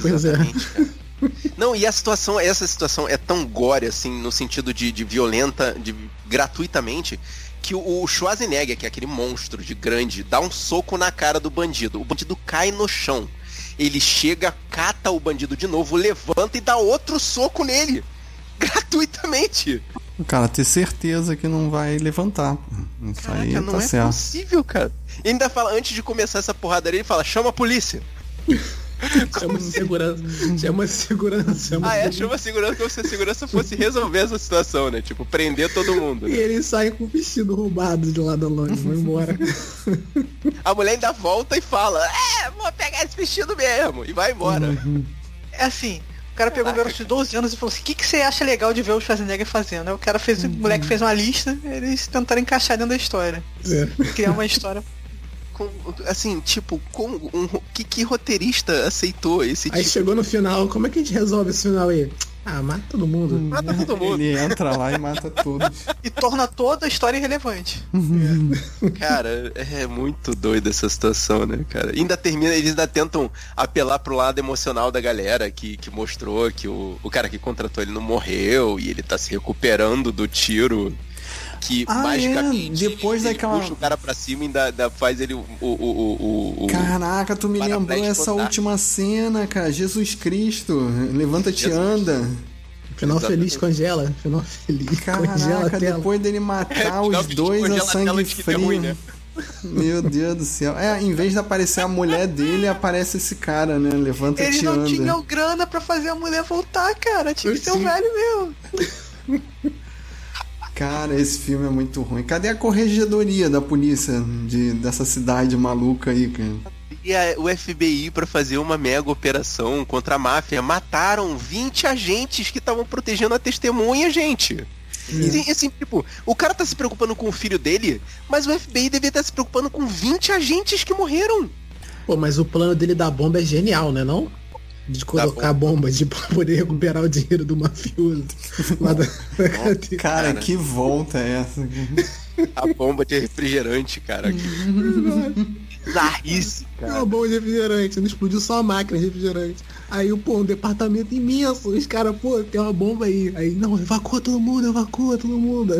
Pois é. Cara. Não, e a situação, essa situação é tão gore, assim, no sentido de, de violenta, de gratuitamente, que o, o Schwarzenegger, que é aquele monstro de grande, dá um soco na cara do bandido. O bandido cai no chão. Ele chega, cata o bandido de novo, levanta e dá outro soco nele. Gratuitamente. O cara ter certeza que não vai levantar. Isso aí Caraca, não tá é certo. possível, cara. E ainda fala, antes de começar essa porradaria, ele fala, chama a polícia. Chama de segurança. Chama segurança. Chama Ah, é? Chama a segurança como se a segurança fosse resolver essa situação, né? Tipo, prender todo mundo. E né? eles saem com o vestido roubado de lá da loja, vão embora. A mulher ainda volta e fala, é, vou pegar esse vestido mesmo. E vai embora. É assim, o cara pegou um garoto de 12 anos e falou assim, o que, que você acha legal de ver o Schwarzenegger fazendo? Aí o cara fez, o moleque fez uma lista, eles tentaram encaixar dentro da história. É. Criar uma história. Com- assim, tipo, com um, que, que roteirista aceitou esse Aí tipo? chegou no final, como é que a gente resolve esse final aí? Ah, mata todo mundo. Mata todo mundo. Ele entra lá e mata todos. E torna toda a história irrelevante. Cara, é muito doido essa situação, né, cara? Ainda termina, eles ainda tentam apelar pro lado emocional da galera que, que mostrou que o, o cara que contratou ele não morreu e ele tá se recuperando do tiro. Que Ah, magicamente é, depois ele daquela- puxa o cara pra cima e ainda, ainda faz ele o. o, o, o, o- Caraca, tu me lembrou essa última cena, cara. Jesus Cristo, levanta-te Jesus. anda. Final Exatamente. feliz congela. Final feliz congela a Caraca, tela. depois dele matar os Final dois a congela sangue frio. ruim, né? Meu Deus do céu. É, em vez de aparecer a mulher dele, aparece esse cara, né? Eles Levanta-te não anda. tinham grana pra fazer a mulher voltar, cara. Tinha que ser um Sim. velho mesmo. Cara, esse filme é muito ruim. Cadê a corregedoria da polícia de, dessa cidade maluca aí, cara? E a- o FBI pra fazer uma mega operação contra a máfia mataram 20 agentes que estavam protegendo a testemunha, gente. E, assim, tipo, o cara tá se preocupando com o filho dele, mas o FBI devia estar se preocupando com 20 agentes que morreram. Pô, mas o plano dele da bomba é genial, né não? De colocar a bomba de pra poder recuperar o dinheiro do mafioso. Lá da... Cara, Cara. que volta é essa? A bomba de refrigerante, cara. Bizarrice, É uma cara. bomba de refrigerante, não explodiu só a máquina de refrigerante. Aí, pô, um departamento imenso, os caras, pô, tem uma bomba aí. Aí, não, evacua todo mundo, evacua todo mundo.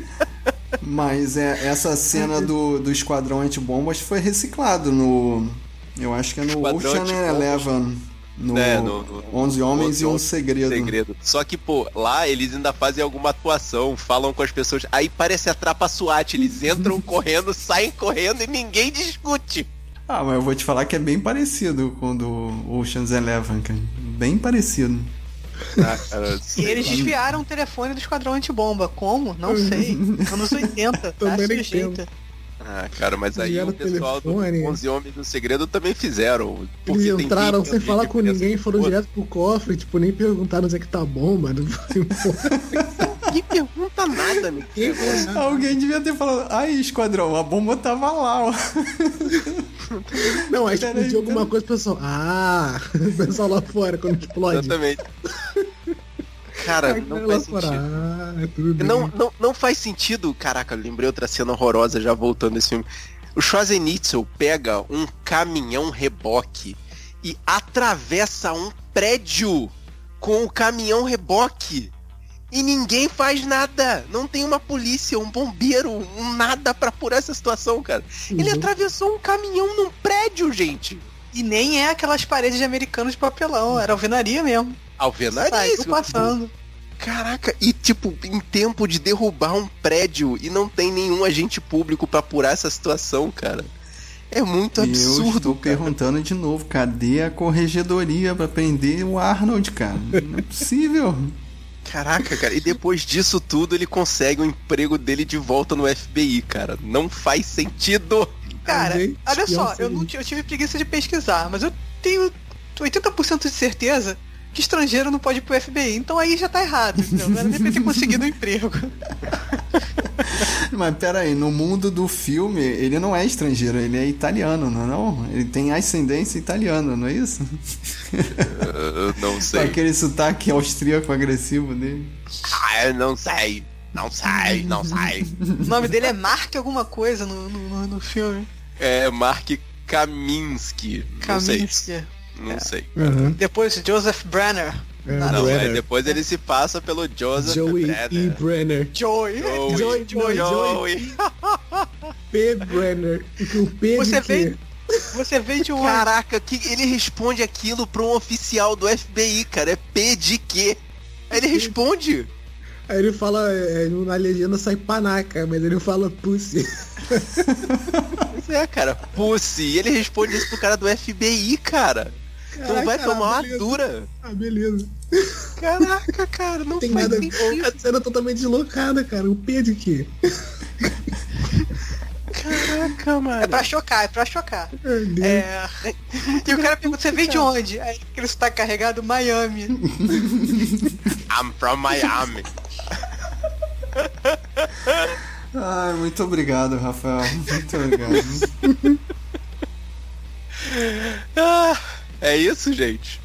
Mas é, essa cena do, do Esquadrão Antibombas foi reciclado no. Eu acho que é no Esquadrão Ocean. Eleven. No, É, no- no- 11 Homens 11 e um Segredo. Segredo. Só que, pô, lá eles ainda fazem alguma atuação, falam com as pessoas. Aí parece a trapa SWAT. Eles entram correndo, saem correndo e ninguém discute. Ah, mas eu vou te falar que é bem parecido com o do Ocean's Eleven, cara. Bem parecido. Ah, cara, E eles desviaram o telefone do esquadrão antibomba. Como? Não sei. Anos 80, tá Também não sujeita. Ah, cara, mas aí o pessoal telefone. do 11 Homens do Segredo também fizeram. Eles entraram sem falar com ninguém, foram direto pro cofre, tipo, nem perguntaram onde é que tá a bomba. Não foi. Ninguém pergunta nada, né? Alguém devia ter falado, aí, Esquadrão, a bomba tava lá, ó. Não, aí Peraí, explodiu alguma coisa, o pessoal. Ah, o pessoal lá fora quando explode. Exatamente. Cara, não faz sentido. Ah. Não, não, não faz sentido. Caraca, eu lembrei outra cena horrorosa já voltando esse filme. O Schwarzenegger pega um caminhão reboque e atravessa um prédio com o caminhão reboque. E ninguém faz nada. Não tem uma polícia, um bombeiro, um nada pra apurar essa situação, cara. Ele Uhum. atravessou um caminhão num prédio, gente. E nem é aquelas paredes de americanos de papelão, era alvenaria mesmo. Alvenaria. Passando. Caraca, e tipo, em tempo de derrubar um prédio e não tem nenhum agente público pra apurar essa situação, cara. É muito E eu absurdo. estou cara. perguntando de novo, cadê a corregedoria pra prender o Arnold, cara? Não é possível. Caraca, cara, e depois disso tudo ele consegue o emprego dele de volta no FBI, cara. Não faz sentido. Cara, olha só, eu, não, eu tive preguiça de pesquisar, mas eu tenho 80% de certeza que estrangeiro não pode ir pro FBI. Então aí já tá errado, entendeu? Não era nem pra ter conseguido um emprego. Mas pera aí, no mundo do filme, ele não é estrangeiro, ele é italiano, não é não? Ele tem ascendência italiana, não é isso? Eu não Com sei. aquele sotaque austríaco agressivo dele. Ah, eu não sei. Não sei, não sei. O nome dele é Mark alguma coisa no, no, no- filme. É Mark Kaminsky. Não. Não sei. Aham. Depois Joseph Brenner. É, Não, Brenner. mas depois ele se passa pelo Joseph Joey Brenner. E. Brenner. Joey. Joey, Joey, Joey, Joey. P. Brenner. O P Você quê? Você veio de um Caraca, que ele responde aquilo pra um oficial do FBI, cara. É P de quê? Aí ele responde. Aí ele fala, é, na legenda sai panaca, mas ele fala pussy. Pois é, cara. Pussy. E ele responde isso pro cara do FBI, cara. Não vai Caraca, tomar uma beleza. dura. Ah, beleza. Caraca, cara, não tem faz nada. sentido. A cena totalmente deslocada, cara. O P de quê? Caraca, mano. É pra chocar, é pra chocar. É... E o cara pergunta, você veio de onde? Aí aquele está carregado Miami. I'm from Miami. Ai, muito obrigado, Rafael. Muito obrigado. Ah, é isso, gente.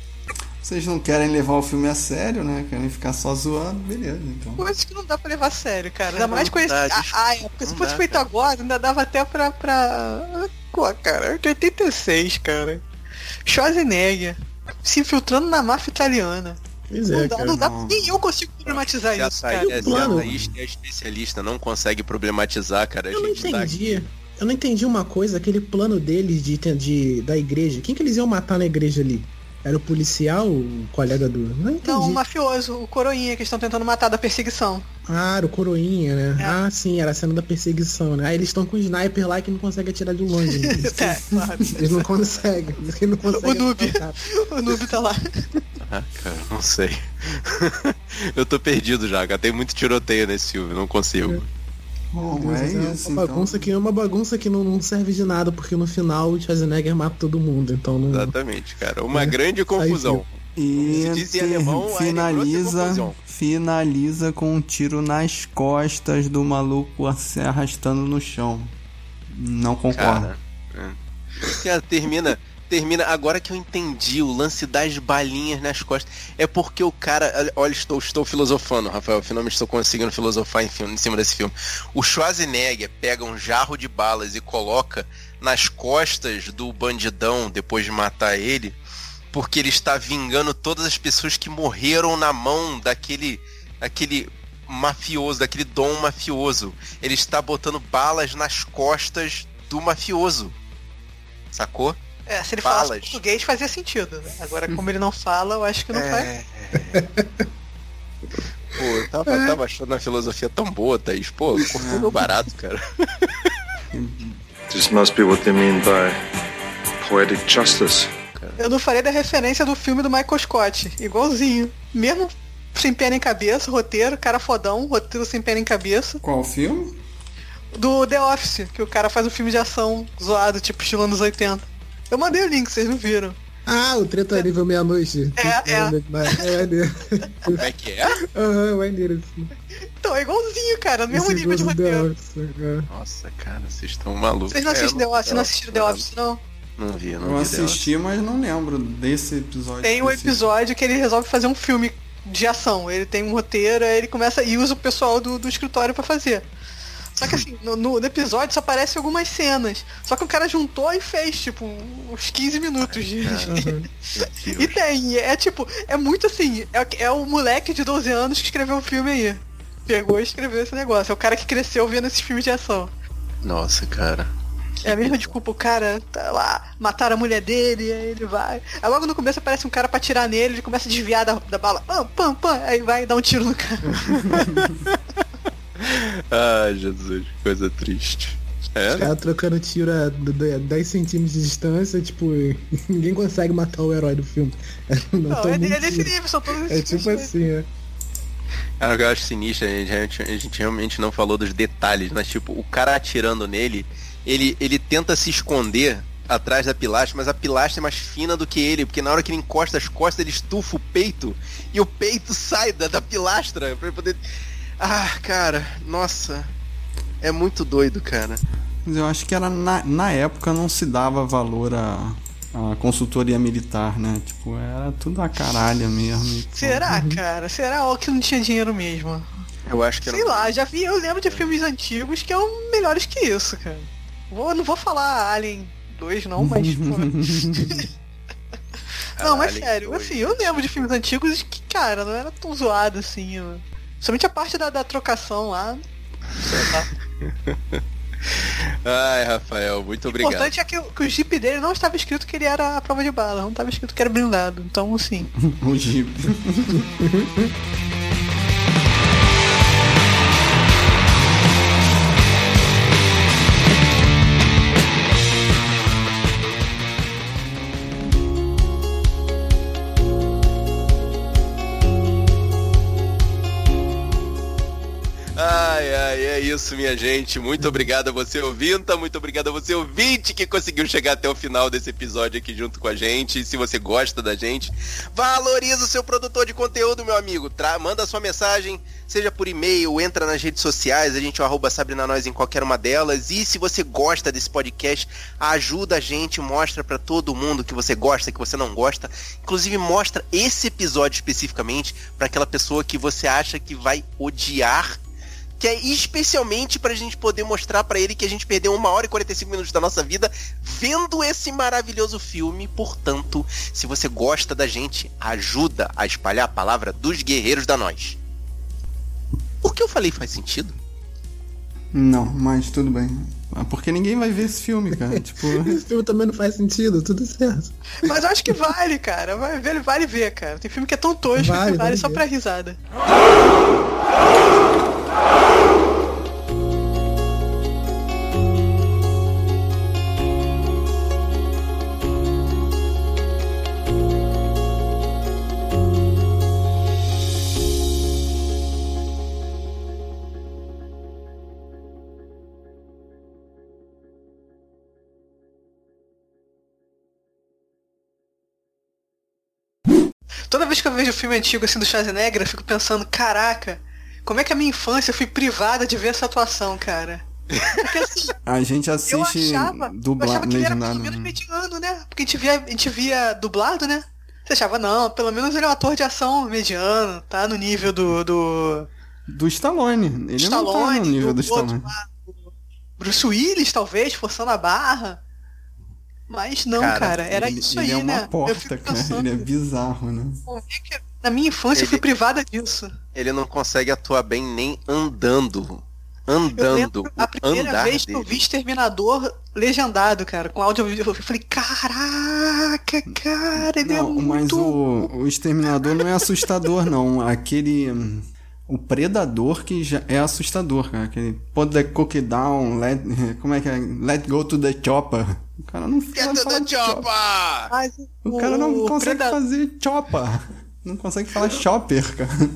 Vocês não querem levar o filme a sério, né? Querem ficar só zoando, beleza, então. Coisa que não dá pra levar a sério, cara. Ainda Não mais com esse. Ah, ah, é, porque se Não fosse feito cara. agora, ainda dava até pra. pra... Pô, cara, de 86, cara. Schwarzenegger se infiltrando na máfia italiana. Pois não é, dá, cara. não dá, não. nem eu consigo problematizar a isso, cara. se a plano. Thaís é especialista, não consegue problematizar, cara. A Eu não gente tá aqui. entendi. Eu não entendi uma coisa, aquele plano deles de, de da igreja. Quem que eles iam matar na igreja ali? Era o policial, o colega do. Não entendi. Não, o mafioso, o coroinha que estão tentando matar da perseguição. Ah, era o coroinha, né? É. Ah, sim, era a cena da perseguição, né? Aí eles estão com o sniper lá que não consegue atirar de longe. Né? É, claro. Eles não conseguem. Eles não conseguem. O noob. O noob tá lá. Ah, cara, não sei. eu tô perdido já, cara. Tem muito tiroteio nesse filme, não consigo. Bom, Deus, é é uma isso, bagunça então. que é uma bagunça que não, não serve de nada, porque no final o Schwarzenegger mata todo mundo, então não. Exatamente, cara. Uma É. grande confusão. E Se diz alemão, aí finaliza, finaliza com um tiro nas costas do maluco se arrastando no chão. Não concordo. Cara, é. Termina. Termina, agora que eu entendi o lance das balinhas nas costas. É porque o cara. Olha, estou, estou filosofando, Rafael. Finalmente estou conseguindo filosofar em, filme, em cima desse filme. O Schwarzenegger pega um jarro de balas e coloca nas costas do bandidão depois de matar ele. Porque ele está vingando todas as pessoas que morreram na mão daquele. daquele mafioso, daquele dom mafioso. Ele está botando balas nas costas do mafioso. Sacou? É, se ele falasse Balas. português fazia sentido. né? Agora, como ele não fala, eu acho que não faz. É. Pô, eu tava, tava achando a filosofia tão boa, Thaís. Pô, cortou meu barato, cara. This must be what they mean by poetic justice. Eu não falei da referência do filme do Michael Scott. Igualzinho. Mesmo sem pé nem cabeça, roteiro, cara fodão, roteiro sem pé nem cabeça. Qual filme? Do The Office, que o cara faz um filme de ação zoado, tipo estilo anos 80. Eu mandei o link, vocês não viram. Ah, o Treta Nível Meia-Noite. É, é. É maneiro. Como é que é? Aham, maneiro. assim. Então, é igualzinho, cara, no mesmo Esse nível de roteiro. É. Nossa, cara, vocês estão malucos. Vocês não É, assistem The Office, não assistiram The Office, não? Não vi, não Eu vi. Assisti, mas não lembro desse episódio. Tem um episódio que ele resolve fazer um filme de ação. Ele tem um roteiro, aí ele começa e usa o pessoal do, do escritório pra fazer. Só que assim, no, no episódio só aparecem algumas cenas. Só que o cara juntou e fez, tipo, uns 15 minutos de. e tem, é tipo, é muito assim, é, é o moleque de 12 anos que escreveu o filme aí. Pegou e escreveu esse negócio. É o cara que cresceu vendo esses filmes de ação. Nossa, cara. É a mesma desculpa, o cara tá lá, mataram a mulher dele, aí ele vai. Aí logo no começo aparece um cara pra tirar nele, ele começa a desviar da, da bala, pam, pam, pam, aí vai dar um tiro no cara. Ai, Jesus, que coisa triste. É? Os caras trocando tiro a 10 centímetros de distância, tipo, ninguém consegue matar o herói do filme. Não, não é, é desse nível, são todos É tipo assim, é. Cara, eu acho sinistro, a gente, a gente realmente não falou dos detalhes, mas tipo, o cara atirando nele, ele, ele tenta se esconder atrás da pilastra, mas a pilastra é mais fina do que ele, porque na hora que ele encosta as costas, ele estufa o peito e o peito sai da, da pilastra pra ele poder. Ah, cara, nossa. É muito doido, cara. Mas eu acho que era na, na época não se dava valor a, a consultoria militar, né? Tipo, era tudo a caralho mesmo. Será, cara? Será ou que não tinha dinheiro mesmo? Eu acho que Sei era... lá, já vi, eu lembro de filmes antigos que são melhores que isso, cara. Vou, não vou falar Alien 2 não, mas tipo... não, mas sério, assim, eu lembro de filmes antigos que, cara, não era tão zoado assim. Mano. Somente a parte da, da trocação lá. Ai, Rafael, muito obrigado. O importante é que, que, o Jeep dele não estava escrito que ele era a prova de bala, não estava escrito que era blindado. Então, sim. o Jeep. isso, minha gente. Muito obrigado a você, ouvinta. Muito obrigado a você, ouvinte, que conseguiu chegar até o final desse episódio aqui junto com a gente. E se você gosta da gente, valoriza o seu produtor de conteúdo, meu amigo. Tra manda sua mensagem, seja por e-mail, entra nas redes sociais. A gente é arroba Sabrina Nós em qualquer uma delas. E se você gosta desse podcast, ajuda a gente, mostra para todo mundo que você gosta, que você não gosta. Inclusive, mostra esse episódio especificamente para aquela pessoa que você acha que vai odiar que é especialmente pra gente poder mostrar para ele que a gente perdeu uma hora e 45 minutos da nossa vida vendo esse maravilhoso filme. Portanto, se você gosta da gente, ajuda a espalhar a palavra dos guerreiros da nós. O que eu falei faz sentido? Não, mas tudo bem. Ah, porque ninguém vai ver esse filme, cara. tipo... esse filme também não faz sentido, tudo certo. Mas eu acho que vale, cara. Vai ver, vale ver, cara. Tem filme que é tão tosco vale, que vale, vale só ver. pra risada. Vez que eu vejo filme antigo assim do Schwarzenegger, eu fico pensando, caraca, como é que a minha infância eu fui privada de ver essa atuação, cara? Porque, assim, a gente assiste dublado, legendado. Pelo menos né? mediano, né? Porque a gente via, a gente via dublado, né? Você achava, não, pelo menos ele é um ator de ação mediano, tá no nível do. Do, do Stallone. Ele Stallone, não tá no nível do, do Stallone. Outro, Bruce Willis, talvez, forçando a barra. Mas não, cara, cara era ele, isso ele aí, é uma né? Porta, cara. Ele é bizarro, né? Na minha infância ele, eu fui privada disso. Ele não consegue atuar bem nem andando. Andando. a primeira vez que eu vi Exterminador legendado, cara, com áudio eu falei, caraca, cara, ele é não, é muito... Mas o, o Exterminador não é assustador, não. Aquele o Predador que já é assustador, cara. Aquele put the cookie down, let, como é que é? Let go to the chopper. O cara não Get to the chopper! O, o cara não consegue Predador... fazer chopper. Não consegue falar chopper, cara.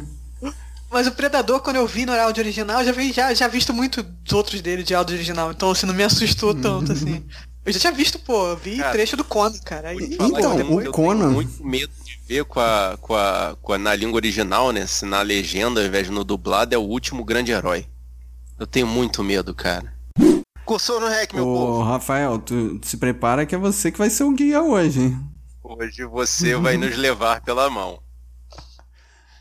Mas o Predador, quando eu vi no áudio original, já vi já, já visto muito dos outros dele de áudio original. Então, assim, não me assustou tanto, assim. Eu já tinha visto, pô, eu vi cara, trecho do Conan, cara. Aí, então, o Conan. Eu muito medo ver com a, com a, com a, na língua original, né? Se na legenda, ao invés de no dublado, é o último grande herói. Eu tenho muito medo, cara. Cursou no REC, meu Ô, povo. Rafael, tu se prepara que é você que vai ser o guia hoje, hein? Hoje você vai nos levar pela mão.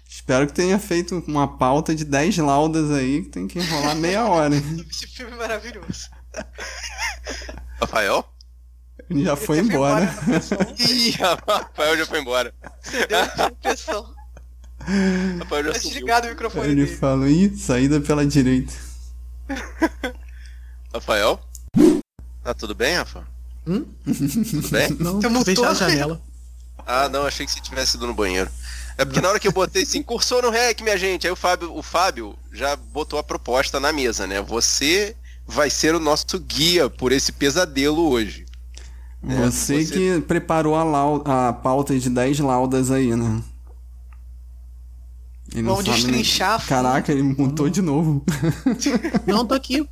Espero que tenha feito uma pauta de 10 laudas aí, que tem que enrolar meia hora. Esse filme é maravilhoso. Rafael? Ele já foi embora. Ih, Rafael já foi embora. Deu uma impressão. Rafael já Tá desligado o microfone Ele dele. falou, ih, saída pela direita. Rafael? Tá tudo bem, Rafa? Hum? Tudo bem? Não, Você fechar a janela. Ah, não, achei que você tivesse ido no banheiro. É porque na hora que eu botei assim, cursou no REC, minha gente, aí o Fábio, o Fábio já botou a proposta na mesa, né? Você vai ser o nosso guia por esse pesadelo hoje. Você, você- que preparou a, lau- a pauta de 10 laudas aí, né? Ele não Vamos sabe nem- destrinchar fundo. Caraca, ele mutou de novo. Não, tô aqui.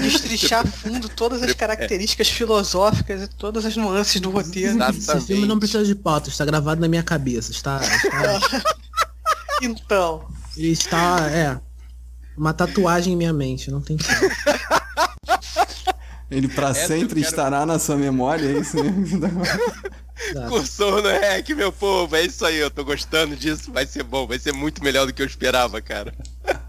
Destrinchar a fundo todas as características filosóficas e todas as nuances do roteiro. Esse filme não precisa de pauta, está gravado na minha cabeça. Está, está- Então, ele está, é, uma tatuagem em minha mente, não tem como. Ele pra Essa eu sempre quero- estará na sua memória, é isso. Cursou no REC, meu povo, é isso aí, eu tô gostando disso, vai ser bom, vai ser muito melhor do que eu esperava, cara.